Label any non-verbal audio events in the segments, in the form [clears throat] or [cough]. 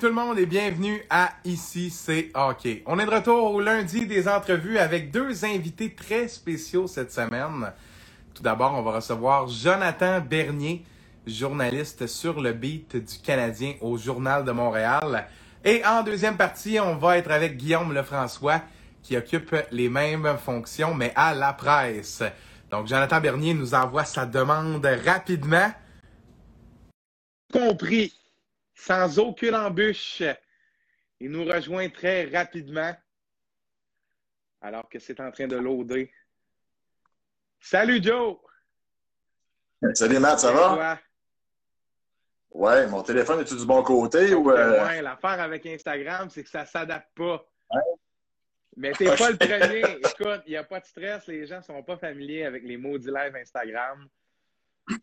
Tout le monde et bienvenue à Ici c'est OK. On est de retour au lundi des entrevues avec deux invités très spéciaux cette semaine. Tout d'abord, on va recevoir Jonathan Bernier, journaliste sur le beat du Canadien au Journal de Montréal. Et en deuxième partie, on va être avec Guillaume Lefrançois qui occupe les mêmes fonctions mais à la presse. Donc Jonathan Bernier nous envoie sa demande rapidement. Compris sans aucune embûche. Il nous rejoint très rapidement alors que c'est en train de loader. Salut Joe! Salut Matt, ça va? Ouais, mon téléphone est-tu du bon côté ou. Euh... Ouais, l'affaire avec Instagram, c'est que ça ne s'adapte pas. Mais t'es pas le [laughs] premier. Écoute, il n'y a pas de stress, les gens ne sont pas familiers avec les maudits live Instagram.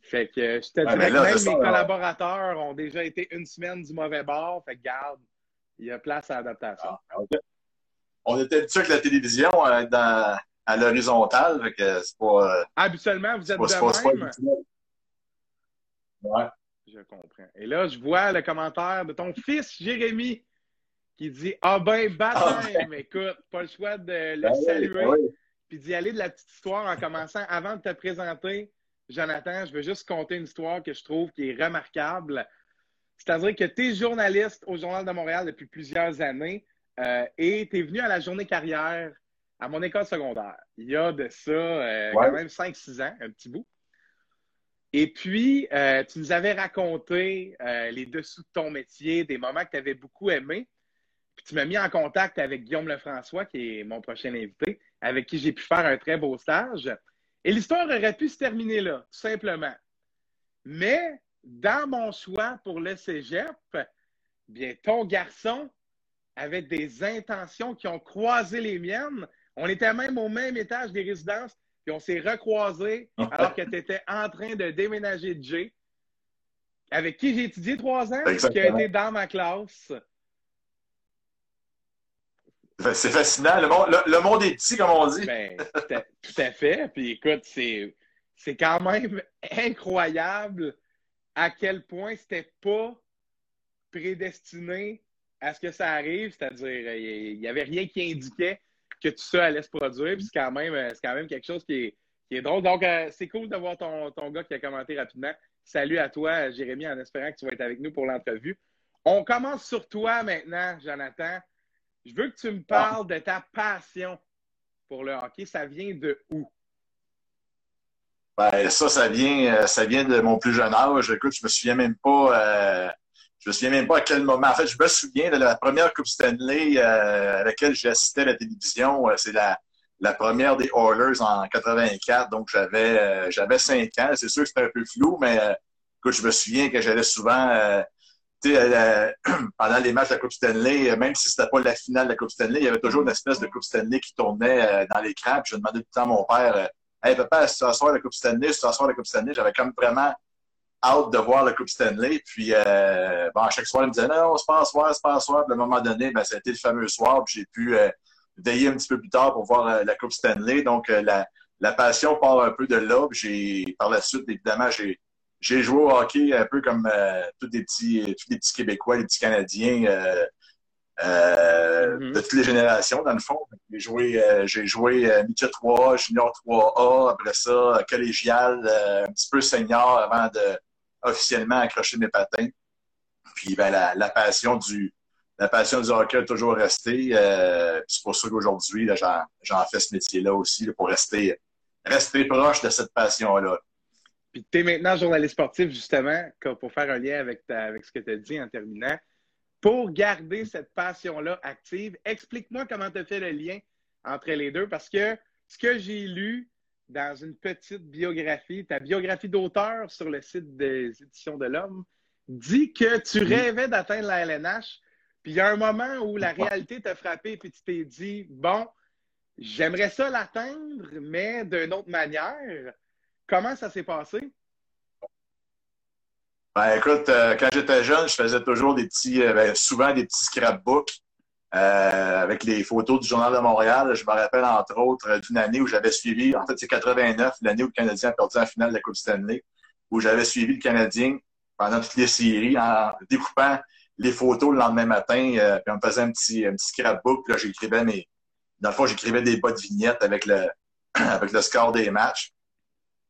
Fait que je te dirais que même mes collaborateurs ont déjà été une semaine du mauvais bord. Fait que garde, il y a place à l'adaptation. Ah, On était habitué avec la télévision euh, dans, à l'horizontale. Fait que c'est pas. Euh, Habituellement, vous êtes de même. ouais. Je comprends. Et là, je vois le commentaire de ton fils, Jérémy, qui dit Ah ben, baptême! Ah, ben. Écoute, pas le choix de le ben saluer. Ben puis d'y aller de la petite histoire en commençant avant de te présenter. Jonathan, je veux juste compter une histoire que je trouve qui est remarquable. C'est-à-dire que tu es journaliste au Journal de Montréal depuis plusieurs années euh, et tu es venu à la journée carrière à mon école secondaire. Il y a de ça euh, quand même 5-6 ans, un petit bout. Et puis, euh, tu nous avais raconté les dessous de ton métier, des moments que tu avais beaucoup aimés. Puis tu m'as mis en contact avec Guillaume Lefrançois, qui est mon prochain invité, avec qui j'ai pu faire un très beau stage. Et l'histoire aurait pu se terminer là, tout simplement. Mais dans mon choix pour le cégep, bien, ton garçon avait des intentions qui ont croisé les miennes. On était même au même étage des résidences, puis on s'est recroisés alors que tu étais en train de déménager de G, avec qui j'ai étudié trois ans, qui a été dans ma classe. [laughs] C'est fascinant. Le monde, est petit, comme on dit. Ben, tout, à, fait. Puis écoute, c'est, quand même incroyable à quel point c'était pas prédestiné à ce que ça arrive. C'est-à-dire, il n'y avait rien qui indiquait que tout ça allait se produire. Puis c'est quand même, quand même quelque chose qui est, drôle. Donc, euh, c'est cool de voir ton, ton gars qui a commenté rapidement. Salut à toi, Jérémy, en espérant que tu vas être avec nous pour l'entrevue. On commence sur toi maintenant, Jonathan. Je veux que tu me parles de ta passion pour le hockey. Ça vient de où? Ben, ça, ça vient, euh, ça vient de mon plus jeune âge. Écoute, je me souviens même pas, euh, je me souviens même pas à quel moment. En fait, je me souviens de la première Coupe Stanley euh, à laquelle j'ai assisté à la télévision. C'est la, la première des Oilers en 84. Donc, j'avais, j'avais cinq ans. C'est sûr que c'était un peu flou, mais écoute, je me souviens que j'allais souvent euh, [clears throat] pendant les matchs de la Coupe Stanley, euh, même si c'était pas la finale de la Coupe Stanley, il y avait toujours une espèce de Coupe Stanley qui tournait euh, dans l'écran. Puis je demandais tout le temps à mon père, Hey papa, tu vas la Coupe Stanley, tu vas la Coupe Stanley, j'avais comme vraiment hâte de voir la Coupe Stanley. Puis bon, à chaque soir, il me disait non, c'est pas un soir, c'est pas un soir. Puis à un moment donné, ben, ça a été le fameux soir, puis j'ai pu veiller un petit peu plus tard pour voir la Coupe Stanley. Donc la, passion part un peu de là. Par la suite, évidemment, j'ai j'ai joué au hockey un peu comme euh, tous, les petits, tous les petits Québécois, les petits Canadiens euh, euh, mm-hmm. de toutes les générations, dans le fond. J'ai joué, j'ai joué 3 Junior 3A, après ça, collégial, un petit peu senior avant de officiellement accrocher mes patins. Puis ben, la, la passion du la passion du hockey a toujours resté. c'est pour ça qu'aujourd'hui, j'en fais ce métier-là aussi, pour rester, rester proche de cette passion-là. Puis tu es maintenant journaliste sportif, justement, pour faire un lien avec, avec ce que tu as dit en terminant. Pour garder cette passion-là active, explique-moi comment tu as fait le lien entre les deux, parce que ce que j'ai lu dans une petite biographie, ta biographie d'auteur sur le site des éditions de l'Homme, dit que tu rêvais d'atteindre la LNH, puis il y a un moment où la réalité t'a frappé, puis tu t'es dit, bon, j'aimerais ça l'atteindre, mais d'une autre manière. Comment ça s'est passé? Ben, écoute, euh, quand j'étais jeune, je faisais toujours des petits, euh, ben, souvent des petits scrapbooks euh, avec les photos du Journal de Montréal. Je me rappelle, entre autres, d'une année où j'avais suivi, en fait, c'est 89, l'année où le Canadien a perdu en finale de la Coupe Stanley, où j'avais suivi le Canadien pendant toutes les séries en découpant les photos le lendemain matin, puis on me faisait un petit, un petit scrapbook, là, j'écrivais mes. Dans le fond, j'écrivais des bas de vignettes avec le, [clears throat] avec le score des matchs.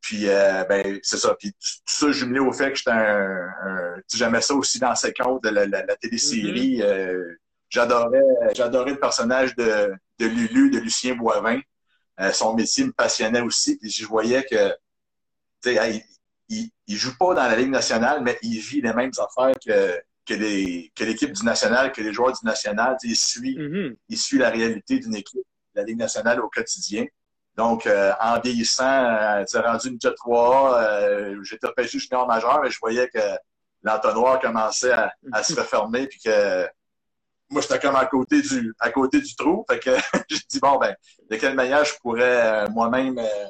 Puis, euh, ben, c'est ça. Puis, tout ça jumelé au fait que j'étais un, un j'aimais ça aussi dans ces comptes de la, la, la télésérie. Mm-hmm. euh, j'adorais, j'adorais le personnage de, de Lulu, de Lucien Boivin. Euh, son métier me passionnait aussi. Puis, je voyais que, tu sais, il, il, joue pas dans la Ligue nationale, mais il vit les mêmes affaires que, que, les, que l'équipe du national, que les joueurs du national. Il suit, mm-hmm. il suit la réalité d'une équipe la Ligue nationale au quotidien. Donc, euh, en vieillissant, euh, rendu une jet 3 euh, j'étais repêché junior majeur, mais je voyais que l'entonnoir commençait à, à, se [laughs] refermer, puis que moi, j'étais comme à côté du à côté du trou. Fait que [laughs] j'ai dit, bon, ben, de quelle manière je pourrais euh, moi-même, euh,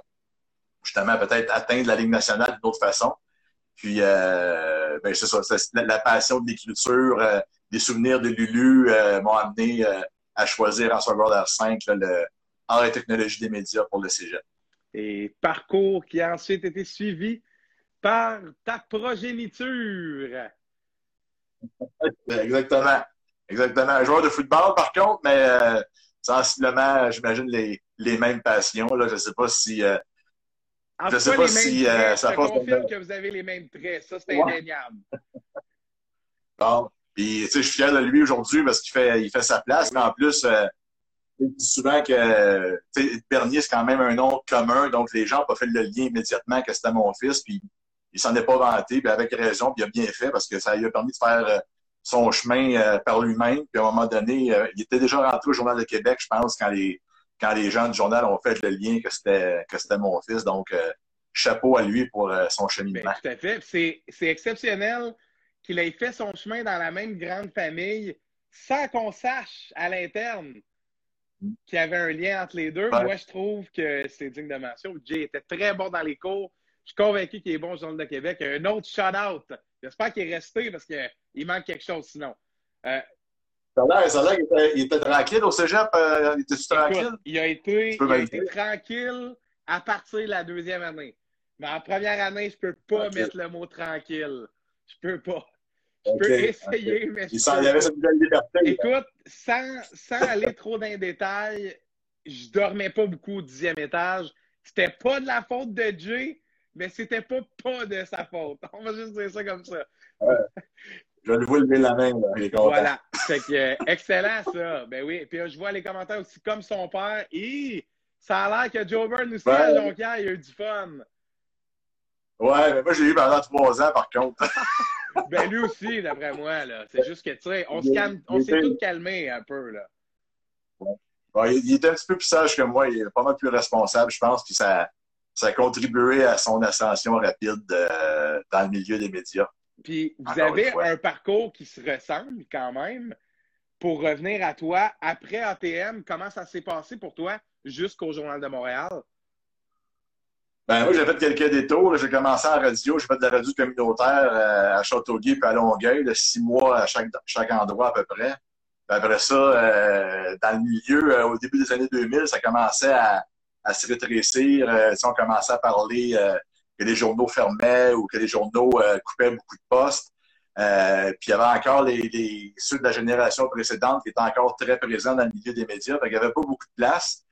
justement, peut-être atteindre la Ligue nationale d'une autre façon? Puis, euh, ben, c'est ça, la, la, passion de l'écriture, des souvenirs de Lulu m'ont amené à choisir en secondaire 5 là, le art et technologie des médias pour le cégep. Et parcours qui a ensuite été suivi par ta progéniture. Exactement. Exactement. Un joueur de football, par contre, mais euh, sensiblement, j'imagine, les, les mêmes passions. Là. Je ne sais pas si. Euh, je ne sais pas si euh, ça passe. Confirme que vous avez les mêmes traits. Ça, c'est indéniable. bon. Puis, tu sais, je suis fier de lui aujourd'hui parce qu'il fait, il fait sa place, mais en plus, euh, souvent que Bernier, c'est quand même un nom commun, donc les gens n'ont pas fait le lien immédiatement que c'était mon fils, puis il s'en est pas vanté, puis avec raison, puis il a bien fait parce que ça lui a permis de faire euh, son chemin euh, par lui-même. Puis à un moment donné, euh, il était déjà rentré au Journal de Québec, je pense, quand les quand les gens du journal ont fait le lien que c'était que c'était mon fils. Donc chapeau à lui pour son cheminement. Bien, tout à fait. C'est exceptionnel qu'il ait fait son chemin dans la même grande famille sans qu'on sache à l'interne qu'il y avait un lien entre les deux. Moi, je trouve que c'est digne de mention. Jay était très bon dans les cours. Je suis convaincu qu'il est bon au Journal de Québec. Un autre shout-out. J'espère qu'il est resté parce qu'il manque quelque chose sinon. Euh, ça a l'air qu'il était, tranquille au cégep. Euh, il était tranquille? Il a été, il a été tranquille à partir de la deuxième année. Mais en première année, je peux pas mettre le mot tranquille. Je peux pas. Je peux essayer, mais il, y avait cette nouvelle liberté. Écoute, sans, sans aller trop dans les détails, je dormais pas beaucoup au dixième étage. C'était pas de la faute de Jay, mais c'était pas pas de sa faute. On va juste dire ça comme ça. Ouais. Je vais lui lever la main, là. Il est content. Voilà. Fait que, euh, excellent, ça. Ben oui. Puis je vois les commentaires aussi comme son père. Et ça a l'air que Joe Byrne aussi, à Jonquière, il a eu du fun. Ouais, mais moi, j'ai eu pendant trois ans, par contre. [laughs] ben lui aussi, d'après moi, là. C'est juste que, tu sais, on s'est tous calmé un peu, là. Ouais. il, il, était un petit peu plus sage que moi. Il est pas mal plus responsable, je pense. Puis ça, ça a contribué à son ascension rapide euh, dans le milieu des médias. Puis vous avez un parcours qui se ressemble quand même. Pour revenir à toi, après ATM, comment ça s'est passé pour toi jusqu'au Journal de Montréal? Ben moi, j'ai fait quelques détours. J'ai commencé en radio. J'ai fait de la radio communautaire euh, à Châteauguay et à Longueuil, de six mois à chaque, chaque endroit à peu près. Puis après ça, euh, dans le milieu, euh, au début des années 2000, ça commençait à, se rétrécir. Si on commençait à parler que les journaux fermaient ou que les journaux coupaient beaucoup de postes. puis il y avait encore les, les, ceux de la génération précédente qui étaient encore très présents dans le milieu des médias. Fait il n'y avait pas beaucoup de place.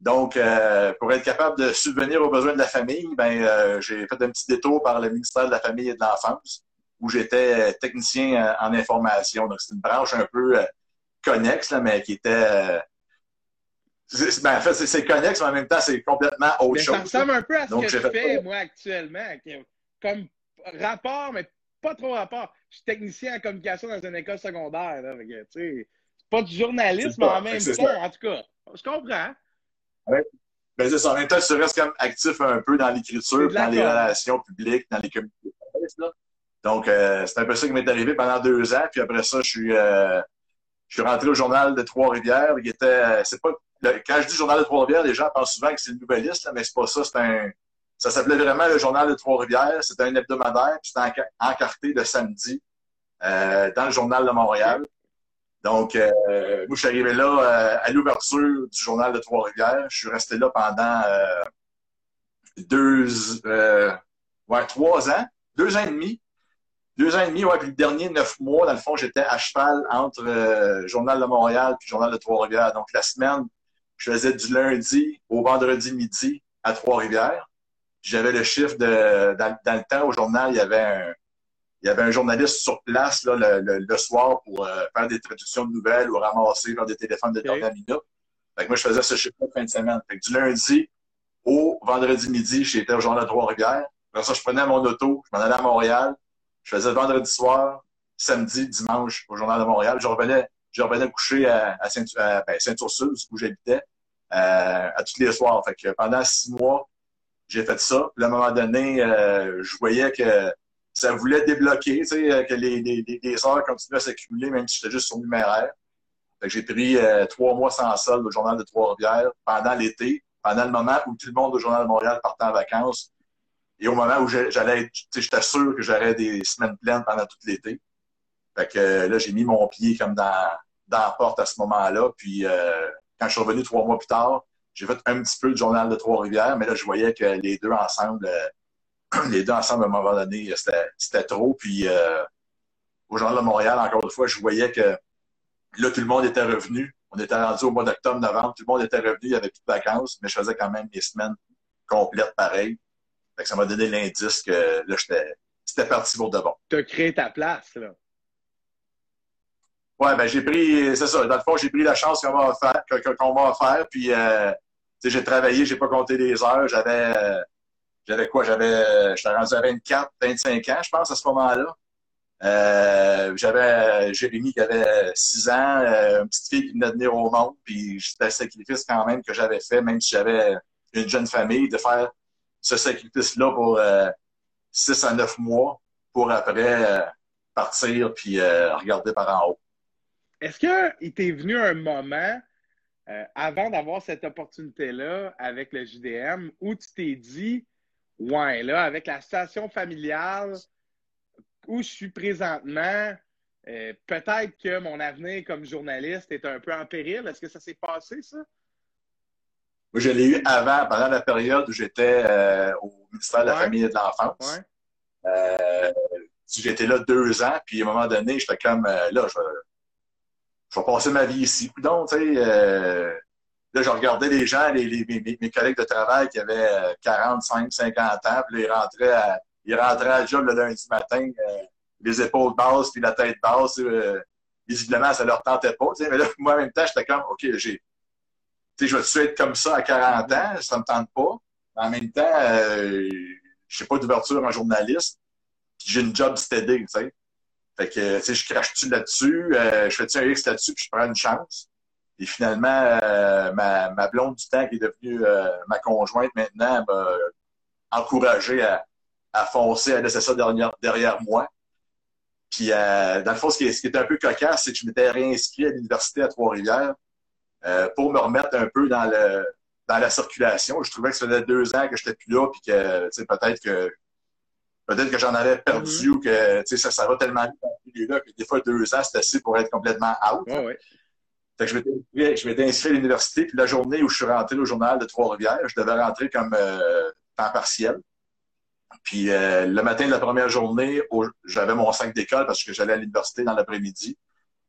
Donc, euh, pour être capable de subvenir aux besoins de la famille, ben, euh, j'ai fait un petit détour par le ministère de la Famille et de l'Enfance, où j'étais technicien en information. Donc, c'est une branche un peu euh, connexe, là, mais qui était... Ben, en fait, c'est connexe, mais en même temps, c'est complètement autre mais chose. Ça ressemble un peu à ce que je fais, moi, actuellement. Comme rapport, mais pas trop rapport. Je suis technicien en communication dans une école secondaire. Là, c'est pas du journalisme en même temps, en tout cas. Je comprends. Ouais. Ben, c'est ça. En même temps, tu restes comme actif un peu dans l'écriture, dans les relations publiques, dans les communautés. Donc, euh, c'est un peu ça qui m'est arrivé pendant deux ans. Puis après ça, je suis, euh, je suis rentré au journal de Trois-Rivières. Il était, euh, c'est pas, quand je dis journal de Trois-Rivières, les gens pensent souvent que c'est une nouvelliste, là, mais c'est pas ça. C'est un, ça s'appelait vraiment le journal de Trois-Rivières. C'était un hebdomadaire. Puis c'était encarté de samedi euh, dans le journal de Montréal. Donc, euh, moi, je suis arrivé là euh, à l'ouverture du journal de Trois-Rivières. Je suis resté là pendant euh, deux, euh, ouais, trois ans, deux ans et demi. deux ans et demi, ouais, puis le dernier neuf mois, dans le fond, j'étais à cheval entre euh, Journal de Montréal puis Journal de Trois-Rivières. Donc, la semaine, je faisais du lundi au vendredi midi à Trois-Rivières. J'avais le chiffre de, dans, le temps, au journal, il y avait un, il y avait un journaliste sur place là, le, soir pour euh, faire des traductions de nouvelles ou ramasser des téléphones de dernière minute. Fait que moi, je faisais ce chiffre de fin de semaine. Fait que du lundi au vendredi midi, j'étais au journal de Trois-Rivières. Après ça, je prenais mon auto, je m'en allais à Montréal. Je faisais vendredi soir, samedi, dimanche au journal de Montréal. Je revenais, je revenais coucher à, à ben, Saint-Ursule, où j'habitais, euh, à tous les soirs. Fait que pendant six mois, j'ai fait ça. Puis à un moment donné, euh, je voyais que ça voulait débloquer, tu sais, que les, heures continuaient à s'accumuler, même si j'étais juste sur numéraire. J'ai pris euh, trois mois sans solde au Journal de Trois-Rivières pendant l'été, pendant le moment où tout le monde au Journal de Montréal partait en vacances. Et au moment où j'allais être, j'étais sûr que j'aurais des semaines pleines pendant tout l'été. Fait que là, j'ai mis mon pied comme dans, la porte à ce moment-là. Puis euh, quand je suis revenu trois mois plus tard, j'ai fait un petit peu le journal de Trois-Rivières, mais là, je voyais que les deux ensemble, euh, [clears throat] les deux ensemble, à un moment donné, c'était trop. Puis euh, au Journal de Montréal, encore une fois, je voyais que là, tout le monde était revenu. On était rendu au mois d'octobre, novembre, tout le monde était revenu, il y avait plus de vacances, mais je faisais quand même des semaines complètes pareilles. Fait que ça m'a donné l'indice que là, c'était parti pour de bon. Tu as créé ta place, là. Ouais, ben j'ai pris, c'est ça, dans le fond, j'ai pris la chance qu'on m'a offert, qu'on m'a offert, puis euh, j'ai travaillé, j'ai pas compté les heures, j'avais euh, j'avais quoi? J'avais j'étais rendu à 24, 25 ans, je pense, à ce moment-là. Euh, j'avais Jérémy qui avait 6 ans, une petite fille qui venait de venir au monde, puis c'était un sacrifice quand même que j'avais fait, même si j'avais une jeune famille, de faire ce sacrifice-là pour 6 à 9 mois pour après partir puis regarder par en haut. Est-ce qu'il t'est venu un moment, euh, avant d'avoir cette opportunité-là avec le JDM, où tu t'es dit, ouais, là, avec la situation familiale où je suis présentement, euh, peut-être que mon avenir comme journaliste est un peu en péril. Est-ce que ça s'est passé, ça? Moi, je l'ai eu avant, pendant la période où j'étais euh, au ministère de la Famille et de l'Enfance. j'étais là deux ans, puis à un moment donné, j'étais comme, là, je je vais passer ma vie ici. Donc, tu sais, euh, là, je regardais les gens, les, les, mes, collègues de travail qui avaient 45, 50 ans, puis ils rentraient à, ils rentraient à job le lundi matin, euh, les épaules basses, puis la tête basse. Euh, visiblement, ça leur tentait pas. Mais là, moi, en même temps, j'étais comme, OK, j'ai. Tu sais, je vais-tu être comme ça à 40 ans? Ça me tente pas. Mais en même temps, euh, j'ai pas d'ouverture en journaliste. j'ai une job steady, tu sais. Fait que, tu sais, je crache-tu là-dessus, euh, je fais-tu un X là-dessus, puis je prends une chance? Et finalement, euh, ma, ma, blonde du temps qui est devenue euh, ma conjointe maintenant m'a encouragé à, à, foncer, à laisser ça derrière, derrière moi. Puis, dans le fond, ce qui, est, ce qui est un peu cocasse, c'est que je m'étais réinscrit à l'université à Trois-Rivières pour me remettre un peu dans le dans la circulation. Je trouvais que ça faisait deux ans que j'étais plus là, puis que, peut-être que peut-être que j'en avais perdu mhm. ou que ça, ça va tellement vite dans ce milieu-là que des fois, deux ans, c'est assez pour être complètement out. Je m'étais inscrit à l'université, puis la journée où je suis rentré au journal de Trois-Rivières, je devais rentrer comme euh, temps partiel. Puis euh, le matin de la première journée, j'avais mon sac d'école parce que j'allais à l'université dans l'après-midi.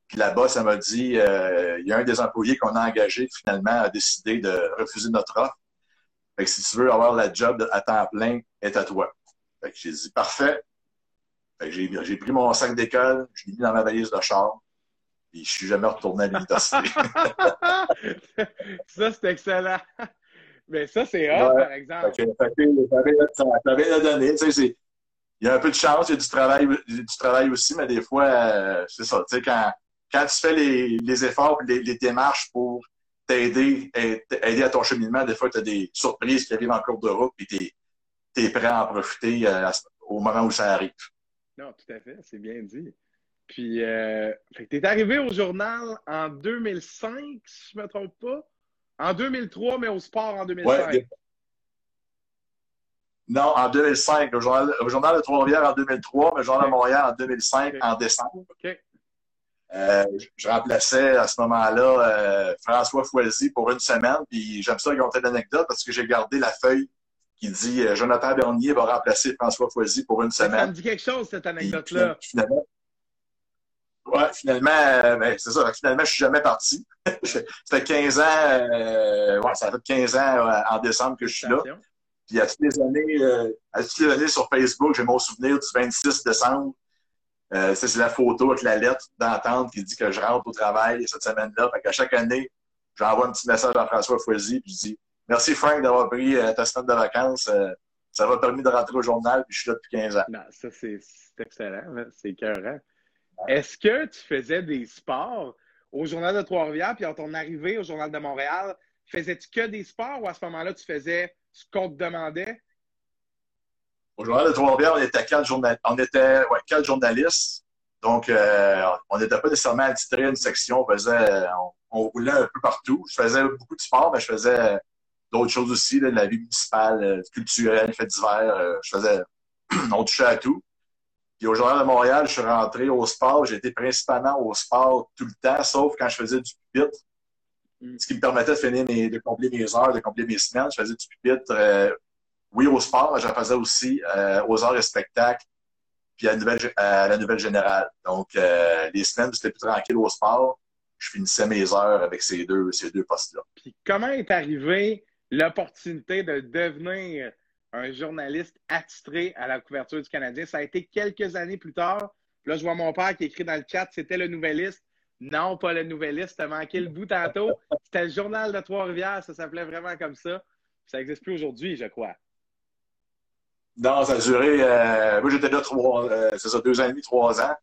Puis là-bas, ça m'a dit, euh, il y a un des employés qu'on a engagé finalement a décidé de refuser notre offre. Fait que si tu veux avoir la job à temps plein, est à toi. Fait que j'ai dit parfait. Fait que j'ai, pris mon sac d'école, je l'ai mis dans ma valise de char, et je suis jamais retourné à l'université. [laughs] ça, c'est excellent. Mais ça, c'est hot, par exemple. Fait que, sais, il y a un peu de chance, il y a du travail, du travail aussi, mais des fois, euh, c'est ça. Tu sais, quand, quand tu fais les, les efforts, les, les démarches pour t'aider, aider à ton cheminement, des fois, tu as des surprises qui arrivent en cours de route, puis tu tu es prêt à en profiter euh, au moment où ça arrive. Non, tout à fait, c'est bien dit. Puis, euh, tu es arrivé au journal en 2005, si je ne me trompe pas. En 2003, mais au sport en 2005. Non, en 2005. Au journal, au journal de Trois-Rivières en 2003, mais au Journal de Montréal en 2005, en décembre. Euh, je remplaçais à ce moment-là euh, François Foisy pour une semaine. Puis j'aime ça raconter l'anecdote parce que j'ai gardé la feuille qui dit Jonathan Bernier va remplacer François Foisy pour une semaine. Ça me dit quelque chose, cette anecdote-là. Finalement, ouais, finalement, ben, c'est ça. Finalement, je suis jamais parti. [laughs] ça fait 15 ans, ouais, ça fait 15 ans en décembre que je suis là. Puis à toutes les années, à toutes les années sur Facebook, j'ai mon souvenir du 26 décembre euh, c'est la photo avec la lettre d'entente qui dit que je rentre au travail cette semaine-là. Fait qu'à chaque année, j'envoie un petit message à François Foisy, puis je dis Merci Frank d'avoir pris euh, ta semaine de vacances. Euh, ça m'a permis de rentrer au journal, puis je suis là depuis 15 ans. Non, ça, c'est excellent. Hein, c'est écœurant. Est-ce que tu faisais des sports au Journal de Trois-Rivières, puis à ton arrivée au Journal de Montréal, faisais-tu que des sports ou à ce moment-là, tu faisais ce qu'on te demandait? Au Journal de Trois-Rivières, on était quatre, quatre journalistes. Donc, euh, on n'était pas nécessairement attitré à une section. On faisait, on, roulait un peu partout. Je faisais beaucoup de sport, mais je faisais d'autres choses aussi, de la vie municipale, culturelle, fêtes d'hiver. Euh, je faisais, [clears throat] on touchait à tout. Puis au Journal de Montréal, je suis rentré au sport. J'ai été principalement au sport tout le temps, sauf quand je faisais du pupitre. Mm. Ce qui me permettait de finir mes, de combler mes heures, de combler mes semaines. Je faisais du pupitre oui, au sport, j'en faisais aussi euh, aux arts et spectacles, puis à la nouvelle, à la nouvelle générale. Donc, euh, les semaines, c'était plus tranquille au sport. Je finissais mes heures avec ces deux, ces deux postes-là. Puis comment est arrivée l'opportunité de devenir un journaliste attitré à la couverture du Canadien? Ça a été quelques années plus tard. Là, je vois mon père qui écrit dans le chat, c'était le Nouvelliste. Non, pas le Nouvelliste, t'as manqué le bout tantôt. C'était le Journal de Trois-Rivières, ça s'appelait vraiment comme ça. Ça n'existe plus aujourd'hui, je crois. Non, ça a duré. Euh, moi, j'étais là trois, euh, c'est ça, deux ans et demi, trois ans.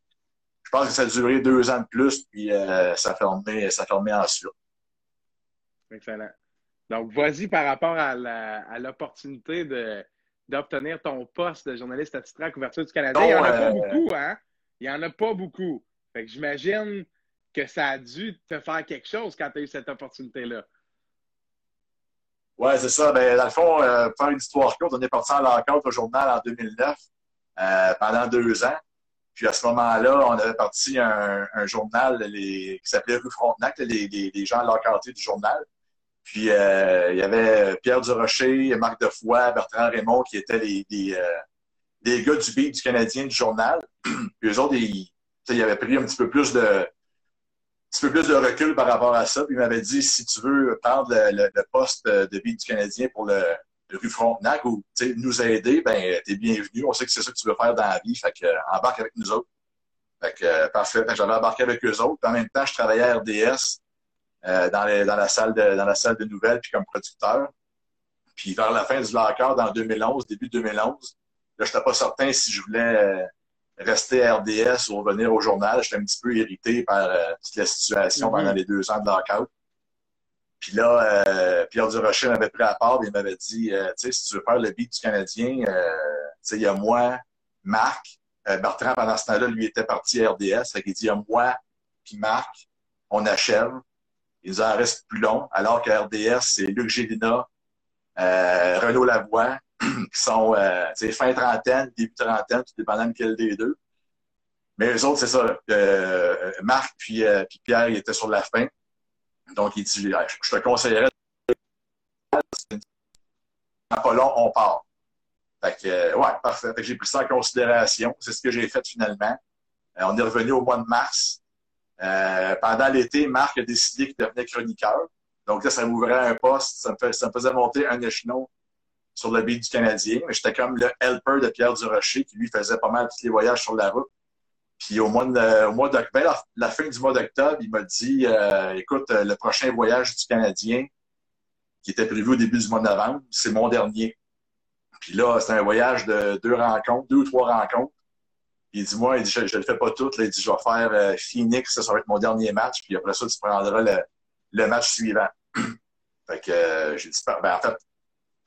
Je pense que ça a duré deux ans de plus, puis euh, ça fermé, ça fermé ensuite. Excellent. Donc, vas-y par rapport à l'opportunité de, d'obtenir ton poste de journaliste attitré à couverture du Canada. Il n'y en a pas beaucoup, hein? Il n'y en a pas beaucoup. Fait que j'imagine que ça a dû te faire quelque chose quand tu as eu cette opportunité-là. Oui, c'est ça. Ben, dans le fond, euh, pour faire une histoire courte, on est parti en l'enquête au journal en 2009 euh, pendant deux ans. Puis à ce moment-là, on avait parti un, un journal les, qui s'appelait Rue Frontenac, les, les, les gens l'enquêté du journal. Puis euh, il y avait Pierre Durocher, Marc Defoy, Bertrand Raymond qui étaient les, les, les gars du beat du Canadien du journal. [clears throat] Puis eux autres, ils, ils avaient pris un petit peu plus de petit peu plus de recul par rapport à ça. Puis il m'avait dit si tu veux prendre le, poste de vie du Canadien pour le, rue Frontenac ou nous aider, ben t'es bienvenu. On sait que c'est ça que tu veux faire dans la vie. Fait que euh, embarque avec nous autres. Fait que euh, parfait. J'avais embarqué avec eux autres. en même temps, je travaillais à RDS euh, dans, les, dans, la salle de, dans la salle de nouvelles puis comme producteur. Puis vers la fin du lockout, dans 2011, début 2011, là, je n'étais pas certain si je voulais rester à RDS ou revenir au journal. J'étais un petit peu irrité par euh, toute la situation pendant mhm. les deux ans de lockout. Puis là, euh, Pierre Durocher m'avait pris à part et il m'avait dit, euh, tu sais, si tu veux faire le beat du Canadien, tu sais, il y a moi, Marc, Bertrand, pendant ce temps-là, lui était parti à RDS. Fait qu'il dit, il y a moi puis Marc, on achève. Il nous en reste plus long, alors qu'à RDS, c'est Luc Gélina, Renaud Lavoie, [clears throat] qui sont euh, fin trentaine, début trentaine, tout dépendant de quel des deux. Mais eux autres, c'est ça. Euh, Marc puis, euh, puis, Pierre, ils étaient sur la fin. Donc, il dit, je te conseillerais pas long, on part. Fait que, ouais, parfait. Fait que j'ai pris ça en considération. C'est ce que j'ai fait finalement. on est revenu au mois de mars. Pendant l'été, Marc a décidé qu'il devenait chroniqueur. Donc là, ça m'ouvrait un poste, ça me, faisait monter un échelon sur le beat du Canadien. Mais j'étais comme le helper de Pierre Durocher qui lui faisait pas mal tous les voyages sur la route. Puis au mois de, au mois d'octobre, ben, la, fin du mois d'octobre, il m'a dit euh, écoute, le prochain voyage du Canadien, qui était prévu au début du mois de novembre, c'est mon dernier. Puis là, c'était un voyage de deux rencontres, deux ou trois rencontres. Il dit Moi, il dit, je ne le fais pas tout. Là, il dit Je vais faire euh, Phoenix, ça, va être mon dernier match. Puis après ça, tu prendras le, le match suivant. [clears throat] fait que euh, j'ai dit ben, en fait,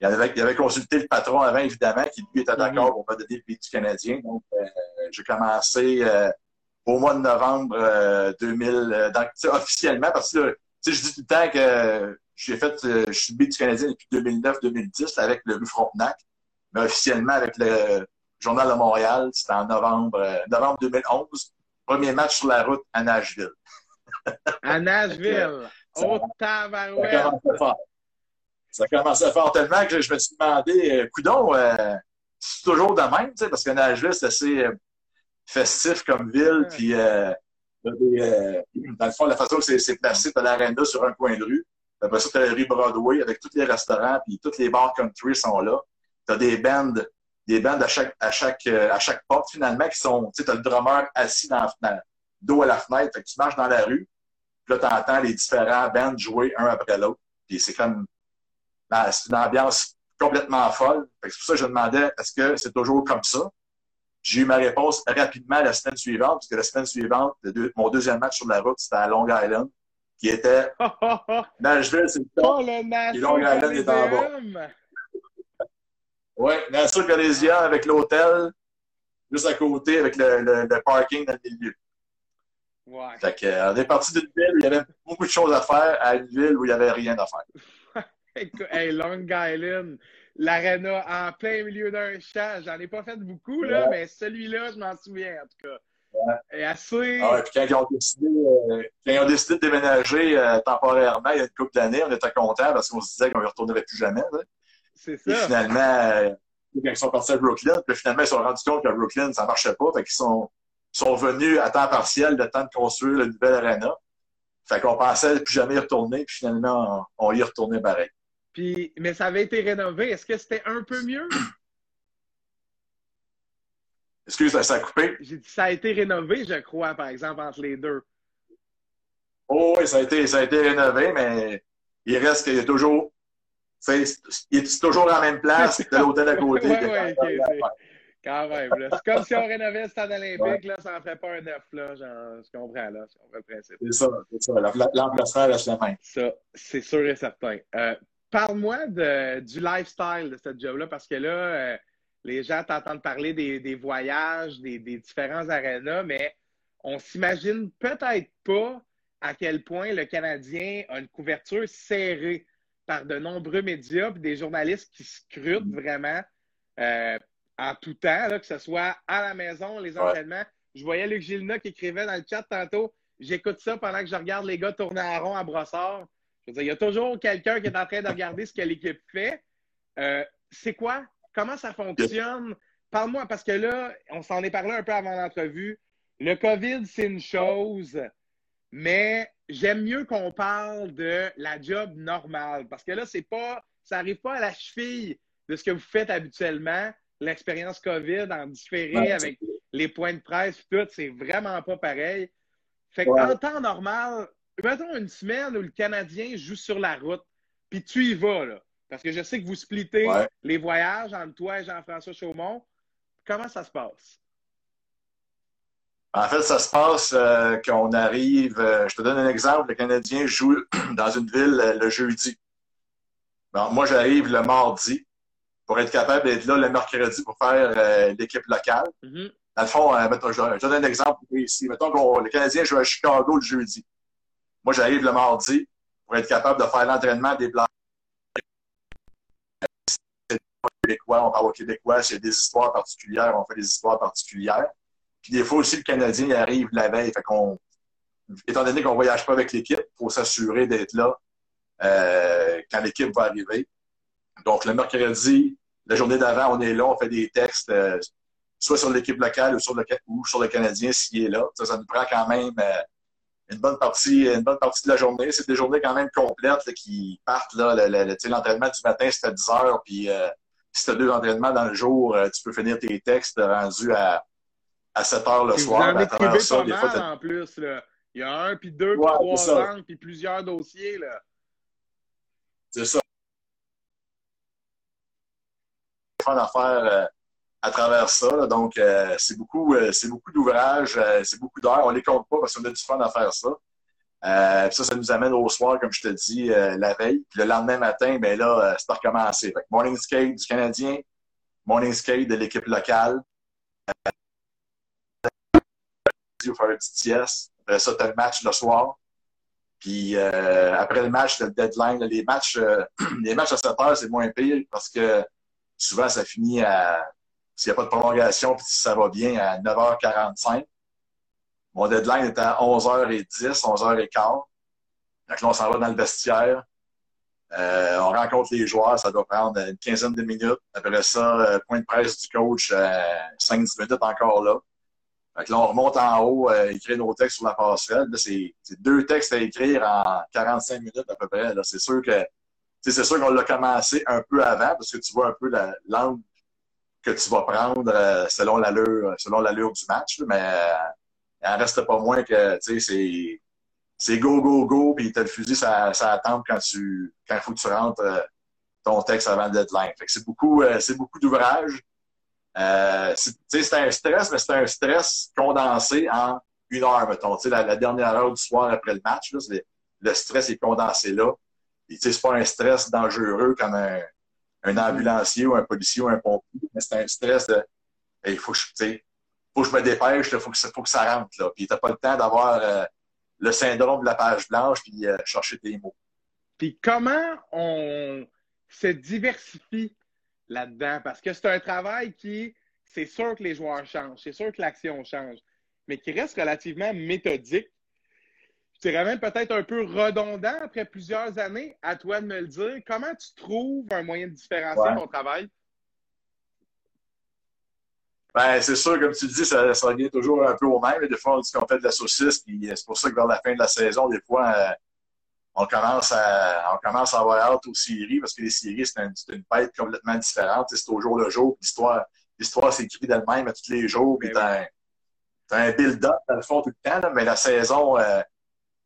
il avait, avait, consulté le patron avant, évidemment, qui lui était d'accord mhm. pour pas donner le pays du Canadien. Donc, euh, j'ai commencé euh, au mois de novembre 2000, euh, donc, officiellement, parce que je dis tout le temps que j'ai fait, je suis le du Canadien depuis 2009-2010 avec le Loup Frontenac, mais officiellement avec le Journal de Montréal, c'était en novembre, novembre 2011. Premier match sur la route à Nashville. [laughs] à Nashville! Au tabarouette! ça commençait à faire tellement que je me suis demandé, coudon, c'est toujours de même, parce que Nashville, c'est assez festif comme ville, puis euh, dans le fond, la façon que c'est placé, tu l'aréna sur un coin de rue. Après ça, tu as la rue Broadway avec tous les restaurants, puis tous les bars country sont là. Tu as des bands, des bands à chaque, à chaque, euh, à chaque porte, finalement, qui sont, tu sais, as le drummer assis dans, dans dos à la fenêtre, fait que tu marches dans la rue, puis là, tu entends les différents bands jouer un après l'autre. Puis c'est comme, ben, c'est une ambiance complètement folle. C'est pour ça que je demandais, est-ce que c'est toujours comme ça? J'ai eu ma réponse rapidement la semaine suivante, parce que la semaine suivante, mon deuxième match sur la route, c'était à Long Island, qui était [laughs] Nashville, c'est le top. Oh, le et Long Island est en bas. Oui, Nassau Coliseum avec l'hôtel, juste à côté, avec le, le, parking dans le milieu. Ouais. Fait que, euh, on est parti d'une ville où il y avait beaucoup de choses à faire à une ville où il n'y avait rien à faire. [laughs] hey, Long Island, l'Arena en plein milieu d'un champ. J'en ai pas fait beaucoup, là, mais celui-là, je m'en souviens, en tout cas. Et assez. Ah puis quand ils, ont décidé, euh, quand ils ont décidé de déménager euh, temporairement, il y a une couple d'années, on était contents parce qu'on se disait qu'on ne retournerait plus jamais. C'est ça. Et finalement, euh, quand ils sont partis à Brooklyn, puis finalement, ils se sont rendus compte qu'à Brooklyn, ça ne marchait pas. Fait qu'ils sont, sont venus à temps partiel le temps de construire la nouvelle arena. Fait qu'on pensait plus jamais y retourner, puis finalement, on, on y retourné pareil. Puis, mais ça avait été rénové. Est-ce que c'était un peu mieux? Excuse, ça a coupé. J'ai dit ça a été rénové, je crois, par exemple, entre les deux. Oh oui, ça a été, ça a été rénové, mais il reste qu'il y a toujours. C'est toujours la même place que l'hôtel à côté. oui, oui, okay, quand même. C'est comme si on rénovait le stade olympique, là, ça n'en ferait pas un neuf. Là, genre, je comprends, là, je comprends le principe. C'est ça, c'est ça. L'emplacement reste le même. Ça, c'est sûr et certain. Euh, Parle-moi du lifestyle de cette job-là, parce que là, euh, les gens t'entendent parler des, voyages, des, différents arénas, mais on s'imagine peut-être pas à quel point le Canadien a une couverture serrée par de nombreux médias et des journalistes qui scrutent vraiment euh, en tout temps, que ce soit à la maison, les entraînements. Je voyais Luc Gilna qui écrivait dans le chat tantôt J'écoute ça pendant que je regarde les gars tourner en rond à brossard il y a toujours quelqu'un qui est en train de regarder ce que l'équipe fait. Euh, c'est quoi? Comment ça fonctionne? Parle-moi, parce que là, on s'en est parlé un peu avant l'entrevue. Le COVID, c'est une chose, mais j'aime mieux qu'on parle de la job normale. Parce que là, c'est pas, ça n'arrive pas à la cheville de ce que vous faites habituellement. L'expérience COVID en différé avec les points de presse, tout, c'est vraiment pas pareil. Fait qu'en temps normal, mettons une semaine où le Canadien joue sur la route, puis tu y vas, là. Parce que je sais que vous splittez les voyages entre toi et Jean-François Chaumont. Comment ça se passe? En fait, ça se passe euh, qu'on arrive. Euh, je te donne un exemple. Le Canadien joue [clears throat] dans une ville euh, le jeudi. moi, j'arrive le mardi pour être capable d'être là le mercredi pour faire l'équipe locale. Mm-hmm. Dans le fond, je, te donne un exemple ici. Mettons que le Canadien joue à Chicago le jeudi. Moi, j'arrive le mardi pour être capable de faire l'entraînement des Blancs. Québécois, on parle aux Québécois, c'est des histoires particulières, on fait des histoires particulières. Puis des fois aussi, le Canadien arrive la veille. Fait qu'on, étant donné qu'on ne voyage pas avec l'équipe, il faut s'assurer d'être là euh, quand l'équipe va arriver. Donc, le mercredi, la journée d'avant, on est là, on fait des textes, euh, soit sur l'équipe locale ou sur le, ou sur le Canadien s'il est là. Ça, ça nous prend quand même euh, une bonne partie, une bonne partie de la journée. C'est des journées quand même complètes qui partent. L'entraînement du matin, c'est à 10 heures, puis euh, si tu as deux entraînements dans le jour, euh, tu peux finir tes textes rendus à, à 7 heures le soir. Vous en écrivez ça, pas mal en plus. Là. Il y a un, puis deux, puis trois angles, puis plusieurs dossiers. C'est ça. Fun à faire euh, à travers ça. Donc, euh, c'est beaucoup, euh, c'est beaucoup d'ouvrages, c'est beaucoup d'heures. On les compte pas parce qu'on a du fun à faire ça. ça, ça nous amène au soir, comme je te dis, la veille. Puis le lendemain matin, ben là, c'est recommencé. Fait morning skate du Canadien, morning skate de l'équipe locale. On faire une petite sieste. Après ça, tu as le match le soir. Puis après le match, le deadline. Les matchs, [clears throat] les matchs à 7 heures, c'est moins pire parce que souvent, ça finit à s'il n'y a pas de prolongation, puis si ça va bien, à 9h45. Mon deadline est à 11h10, 11h15. Donc là, on s'en va dans le vestiaire. Euh, on rencontre les joueurs, ça doit prendre une quinzaine de minutes. Après ça, euh, point de presse du coach, 5-10 minutes encore là. Fait que là, on remonte en haut, écrire nos textes sur la passerelle. Là, c'est deux textes à écrire en 45 minutes à peu près. C'est sûr que c'est sûr qu'on l'a commencé un peu avant parce que tu vois un peu l'angle que tu vas prendre selon l'allure selon l'allure du match. mais il en reste pas moins que c'est c'est go, go, go, puis t'as le fusil, ça, ça attend quand tu quand il faut que tu rentres euh, ton texte avant le deadline. Fait que c'est beaucoup, euh, c'est beaucoup d'ouvrages. Euh, c'est un stress, mais c'est un stress condensé en une heure, mettons. La, la dernière heure du soir après le match, là, le stress est condensé là. C'est pas un stress dangereux comme un, un ambulancier ou un policier ou un pompier, mais c'est un stress de il faut que je, faut que je me dépêche, il faut que, faut que ça rentre. Là. Puis t'as pas le temps d'avoir euh, le syndrome de la page blanche puis euh, chercher tes mots. Puis comment on se diversifie là-dedans? Parce que c'est un travail qui, c'est sûr que les joueurs changent, c'est sûr que l'action change, mais qui reste relativement méthodique. Je dirais même peut-être un peu redondant après plusieurs années. À toi de me le dire. Comment tu trouves un moyen de différencier ton travail? Ben, c'est sûr, comme tu le dis, ça, ça revient toujours un peu au même. Des fois, on dit qu'on fait de la saucisse, puis c'est pour ça que vers la fin de la saison, des fois, euh, on commence à on commence à avoir hâte aux séries, parce que les séries, c'est une, une bête complètement différente. C'est au jour le jour, l'histoire, l'histoire s'écrit d'elle-même à tous les jours, puis ben t'as un, un build-up dans le fond tout le temps, mais la saison, euh,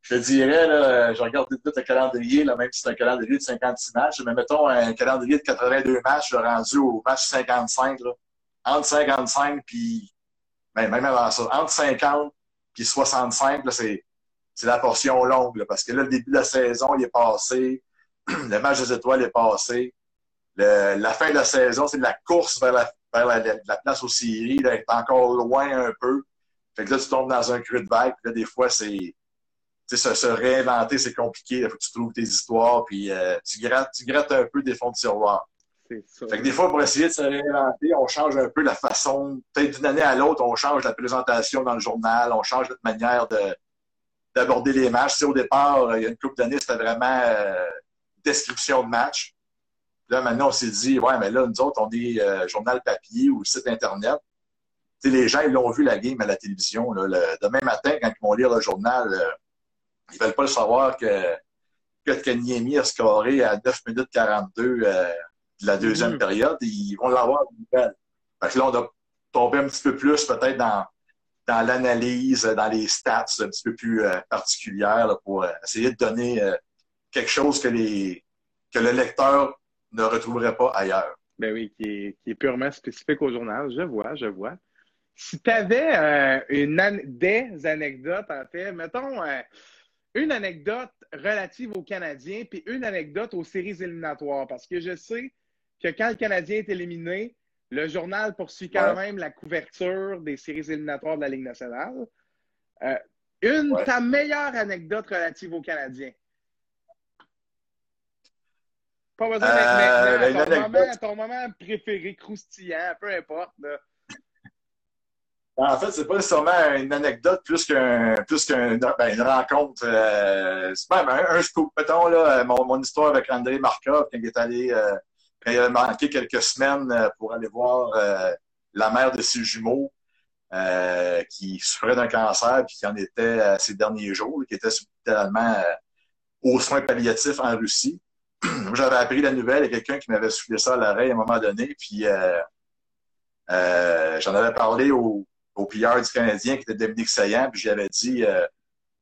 je te dirais, là, je regarde tout le calendrier, là, même si c'est un calendrier de 56 matchs, mais mettons un calendrier de 82 matchs rendu au match 55, là. Entre 55 puis ben, même avant ça, entre 50 puis 65, c'est, c'est la portion longue. parce que là, le début de la saison, il est passé. [clears throat] le match des étoiles est passé. la fin de la saison, c'est de la course vers la, vers la, place aux séries. Là, est encore loin un peu. Fait que là, tu tombes dans un creux de vague. Là, des fois, c'est. se, se réinventer, c'est compliqué. Il faut que tu trouves tes histoires, puis euh, tu, grattes, tu grattes un peu des fonds de tiroir. Fait que des fois, pour essayer de se réinventer, on change un peu la façon, peut-être d'une année à l'autre, on change la présentation dans le journal, on change notre manière de, d'aborder les matchs. au départ, euh, il y a une couple d'années, c'était vraiment euh, description de match. Là, maintenant, on s'est dit, ouais, mais là, nous autres, on est euh, journal papier ou site Internet. sais, les gens, ils l'ont vu la game à la télévision. Là, demain matin, quand ils vont lire le journal, ils veulent pas le savoir que, que Kanyemi a scoré à 9 minutes 42 de la deuxième mm-hmm. période, ils vont l'avoir Fait que là, on a tombé un petit peu plus peut-être dans, dans l'analyse, dans les stats un petit peu plus euh, particulières pour euh, essayer de donner euh, quelque chose que, le lecteur ne retrouverait pas ailleurs. Ben oui, qui est, purement spécifique au journal. Je vois, je vois. Si tu avais une des anecdotes, en fait, mettons une anecdote relative aux Canadiens, puis une anecdote aux séries éliminatoires, parce que je sais que quand le Canadien est éliminé, le journal poursuit quand même la couverture des séries éliminatoires de la Ligue nationale. Euh, une, ta meilleure anecdote relative aux Canadiens? Pas besoin d'être euh, maintenant. Ton moment, préféré, croustillant, peu importe. En fait, c'est pas nécessairement une anecdote plus qu'un plus qu'une ben, rencontre. Euh, c'est même un, un, scoop. Mettons là, mon, mon histoire avec André Markov quand il est allé il a manqué quelques semaines euh, pour aller voir euh, la mère de ses jumeaux euh, qui souffrait d'un cancer puis qui en était ces derniers jours, qui était littéralement aux soins palliatifs en Russie. [clears throat] J'avais appris la nouvelle, a quelqu'un qui m'avait soufflé ça à l'oreille à un moment donné, puis j'en avais parlé au, au pilleur du Canadien qui était Dominique Saillant, puis j'avais dit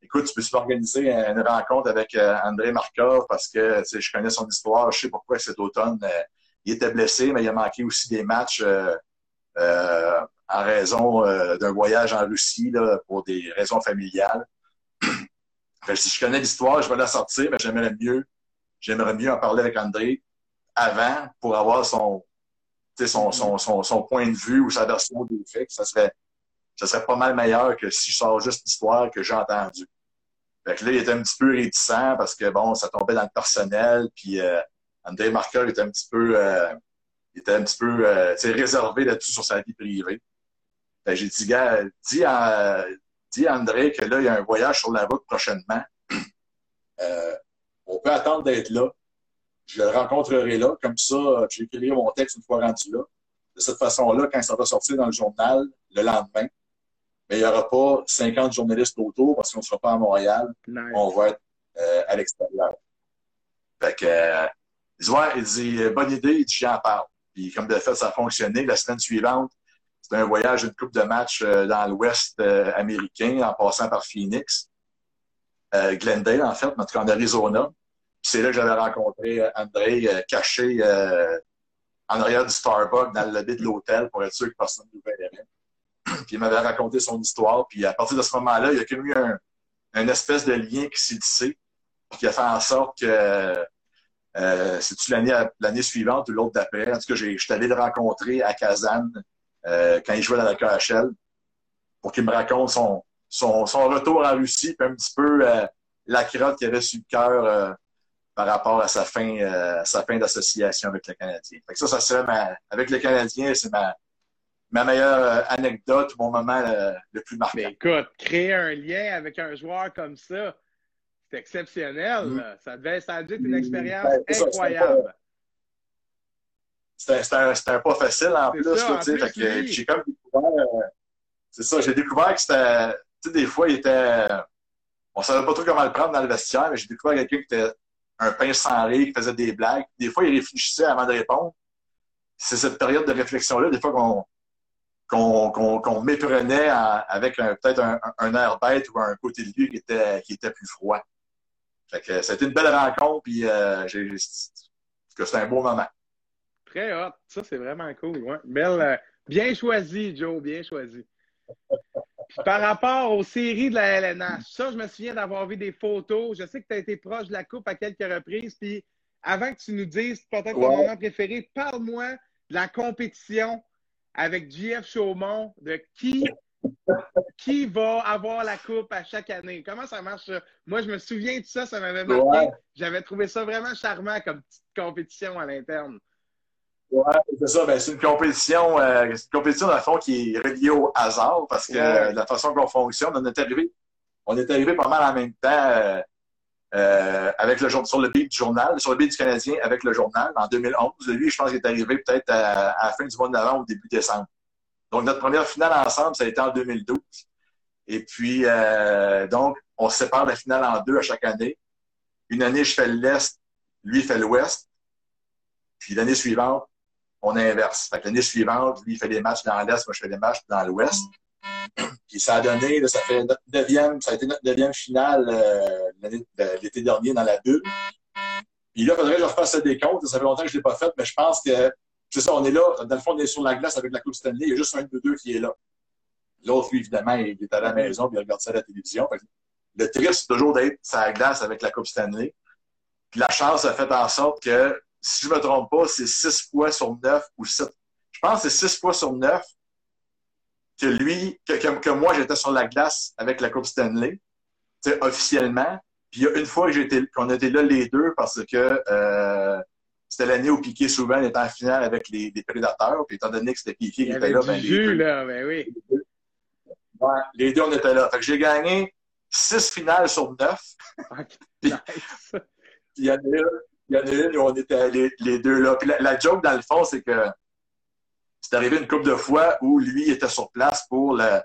écoute, tu peux organiser une rencontre avec euh, André Markov parce que je connais son histoire, je sais pourquoi cet automne euh, il était blessé, mais il a manqué aussi des matchs euh, en raison d'un voyage en Russie là, pour des raisons familiales. [clears throat] si je connais l'histoire, je vais la sortir, mais j'aimerais mieux, j'aimerais mieux en parler avec André avant pour avoir son, son, son, son, son point de vue ou sa version des faits. Ça serait, ça serait pas mal meilleur que si je sors juste l'histoire que j'ai entendue. Fait que là, il était un petit peu réticent parce que bon, ça tombait dans le personnel, puis euh, André Marker était un petit peu euh, il était un petit peu euh, réservé là-dessus sur sa vie privée. Fait j'ai dit, gars, dis à, dis à André que là, il y a un voyage sur la route prochainement. [clears throat] Euh, on peut attendre d'être là. je le rencontrerai là. Comme ça, j'écrirai mon texte une fois rendu là. De cette façon-là, quand ça va sortir dans le journal le lendemain, mais il n'y aura pas 50 journalistes autour parce qu'on ne sera pas à Montréal. On va être euh, à l'extérieur. Fait que, euh, il dit, ouais, il dit, bonne idée, il dit, j'en parle. Puis comme de fait, ça a fonctionné. La semaine suivante, c'était un voyage, une coupe de match euh, dans l'Ouest euh, américain en passant par Phoenix. Euh, Glendale, en fait, en tout cas en Arizona. c'est là que j'avais rencontré André caché en arrière du Starbucks dans le lobby de l'hôtel pour être sûr que personne ne nous verrait. [clears throat] puis il m'avait raconté son histoire. Puis à partir de ce moment-là, il y a même eu un, espèce de lien qui s'est tissé, qui a fait en sorte que euh, c'est-tu l'année, l'année suivante ou l'autre d'après? En tout cas, je allé le rencontrer à Kazan euh, quand il jouait dans la KHL pour qu'il me raconte son, son, son, retour en Russie, puis un petit peu euh, la crotte qu'il avait sur le cœur euh, par rapport à sa fin, euh, sa fin d'association avec le Canadien. Fait que ça, ça serait ma, avec le Canadien, c'est ma, ma meilleure anecdote, mon moment le plus marquant. Mais écoute, créer un lien avec un joueur comme ça, c'est exceptionnel. Mm. Ça, devait, ça a dû être une expérience ben, incroyable. C'était pas facile en plus. j'ai comme découvert. Euh, c'est ça, j'ai découvert que c'était. Tu sais, des fois, il était. On savait pas trop comment le prendre dans le vestiaire, mais j'ai découvert quelqu'un qui était un pince sans rire, qui faisait des blagues. Des fois, il réfléchissait avant de répondre. C'est cette période de réflexion-là, des fois, qu'on qu'on méprenait avec peut-être un, air bête ou un côté de lui qui était, qui était plus froid. Fait que c'était une belle rencontre, puis euh, c'était un beau moment. Très hot. Ça, c'est vraiment cool. Ouais. Belle, euh, bien choisi, Joe, bien choisi. par rapport aux séries de la LNH, ça, je me souviens d'avoir vu des photos. Je sais que tu as été proche de la Coupe à quelques reprises. Puis avant que tu nous dises peut-être ton moment préféré, parle-moi de la compétition avec JF Chaumont, de qui qui va avoir la coupe à chaque année? Comment ça marche? Moi, je me souviens de ça, ça m'avait marqué. J'avais trouvé ça vraiment charmant comme petite compétition à l'interne. Ouais, c'est ça. Ben, c'est une compétition, euh, une compétition, dans le fond, qui est reliée au hasard parce que la façon qu'on fonctionne, on est arrivé, on est arrivé pas mal en même temps euh, euh, avec le sur le beat du journal, sur le beat du Canadien avec le journal en 2011. Lui, je pense qu'il est arrivé peut-être à, la fin du mois d'avant ou début décembre. Donc, notre première finale ensemble, ça a été en 2012. Et puis, euh, donc, on sépare la finale en deux à chaque année. Une année, je fais l'Est, lui fait l'Ouest. Puis l'année suivante, on inverse. L'année suivante, lui, il fait des matchs dans l'Est, moi, je fais des matchs dans l'Ouest. Ça a donné, ça fait notre neuvième, ça a été notre neuvième finale euh, l'été dernier dans la bulle. Puis là, il faudrait que je refasse des comptes. Ça fait longtemps que je ne l'ai pas fait, mais je pense que c'est ça, on est là. Dans le fond, on est sur la glace avec la Coupe Stanley. Il y a juste un de deux qui est là. L'autre, lui, évidemment, il est à la maison puis il regarde ça à la télévision. Le triste, c'est toujours d'être sur la glace avec la Coupe Stanley. Puis la chance a fait en sorte que, si je ne me trompe pas, c'est six fois sur neuf ou sept. Je pense que c'est six fois sur neuf que lui, que, que, moi, j'étais sur la glace avec la Coupe Stanley, officiellement. Puis il y a une fois qu'on était là les deux parce que euh, c'était l'année où Piqué souvent était en finale avec les, prédateurs. Puis étant donné que c'était Piqué qui était là, ben, les, deux, là, ben oui. Ouais, les deux, on était là. Fait que j'ai gagné six finales sur neuf. [laughs] puis, il y en a une, il y en a une où on était les, les deux là. Puis la, joke, dans le fond, c'est que c'est arrivé une couple de fois où lui était sur place pour le,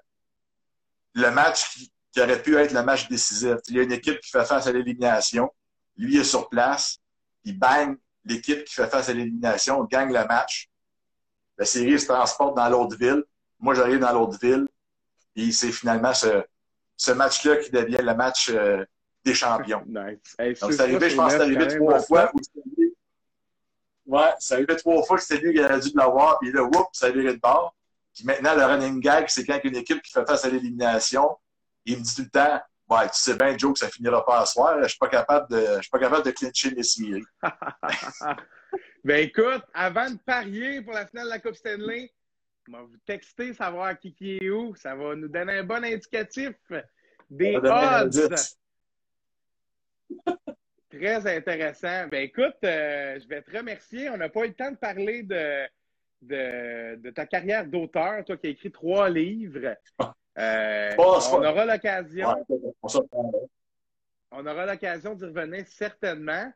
le match qui, qui, aurait pu être le match décisif. Il y a une équipe qui fait face à l'élimination. Lui est sur place. Il bang l'équipe qui fait face à l'élimination gagne le match. La série se transporte dans l'autre ville. Moi, j'arrive dans l'autre ville. Et c'est finalement ce, ce match-là qui devient le match euh, des champions. [laughs] nice. Donc, c'est arrivé, je pense c'est arrivé trois fois. Où ouais, c'est arrivé trois fois que c'était lui qui a dû l'avoir. Puis là, whoop, ça a viré de bord. Puis maintenant, le running gag, c'est quand une équipe qui fait face à l'élimination, il me dit tout le temps, Ouais, tu sais bien, Joe, que ça finira pas à soir. Je suis pas capable de, je suis pas capable de clincher les séries. [laughs] ben écoute, avant de parier pour la finale de la Coupe Stanley, on va vous texter, savoir qui, qui est où. Ça va nous donner un bon indicatif des odds. Très intéressant. Ben écoute, euh, je vais te remercier. On n'a pas eu le temps de parler de, de, de ta carrière d'auteur, toi qui as écrit trois livres. Euh, on aura l'occasion. on aura l'occasion d'y revenir certainement.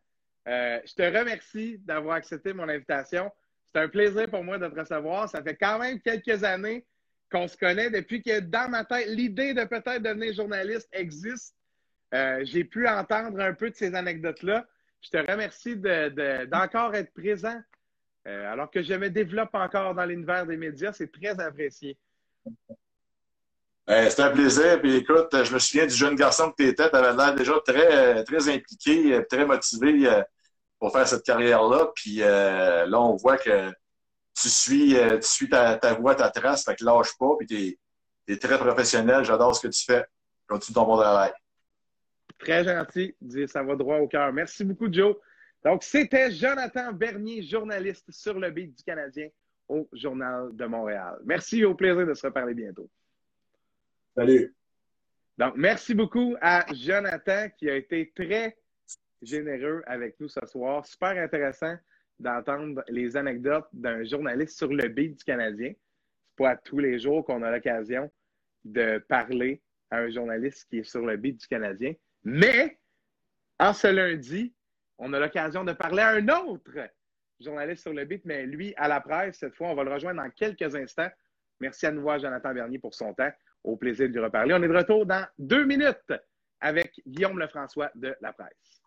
Euh, je te remercie d'avoir accepté mon invitation. C'est un plaisir pour moi de te recevoir. Ça fait quand même quelques années qu'on se connaît depuis que dans ma tête, l'idée de peut-être devenir journaliste existe. Euh, j'ai pu entendre un peu de ces anecdotes-là. Je te remercie d'encore être présent euh, alors que je me développe encore dans l'univers des médias. C'est très apprécié. Ben, c'était un plaisir. Puis écoute, je me souviens du jeune garçon que tu étais. Tu avais l'air déjà très, très impliqué, très motivé euh, pour faire cette carrière-là. Puis là, on voit que tu suis, tu suis ta, ta voie, ta trace, fait que lâche pas. Puis tu es, très professionnel. J'adore ce que tu fais. Continue ton bon travail. Très gentil. Ça va droit au cœur. Merci beaucoup, Joe. Donc, c'était Jonathan Bernier, journaliste sur le beat du Canadien au Journal de Montréal. Merci, au plaisir de se reparler bientôt. Salut. Donc, merci beaucoup à Jonathan qui a été très généreux avec nous ce soir. Super intéressant d'entendre les anecdotes d'un journaliste sur le beat du Canadien. C'est pas tous les jours qu'on a l'occasion de parler à un journaliste qui est sur le beat du Canadien. Mais, en ce lundi, on a l'occasion de parler à un autre journaliste sur le beat, mais lui, à la presse, cette fois, on va le rejoindre dans quelques instants. Merci à nouveau à Jonathan Bernier pour son temps. Au plaisir de lui reparler. On est de retour dans deux minutes avec Guillaume Lefrançois de La Presse.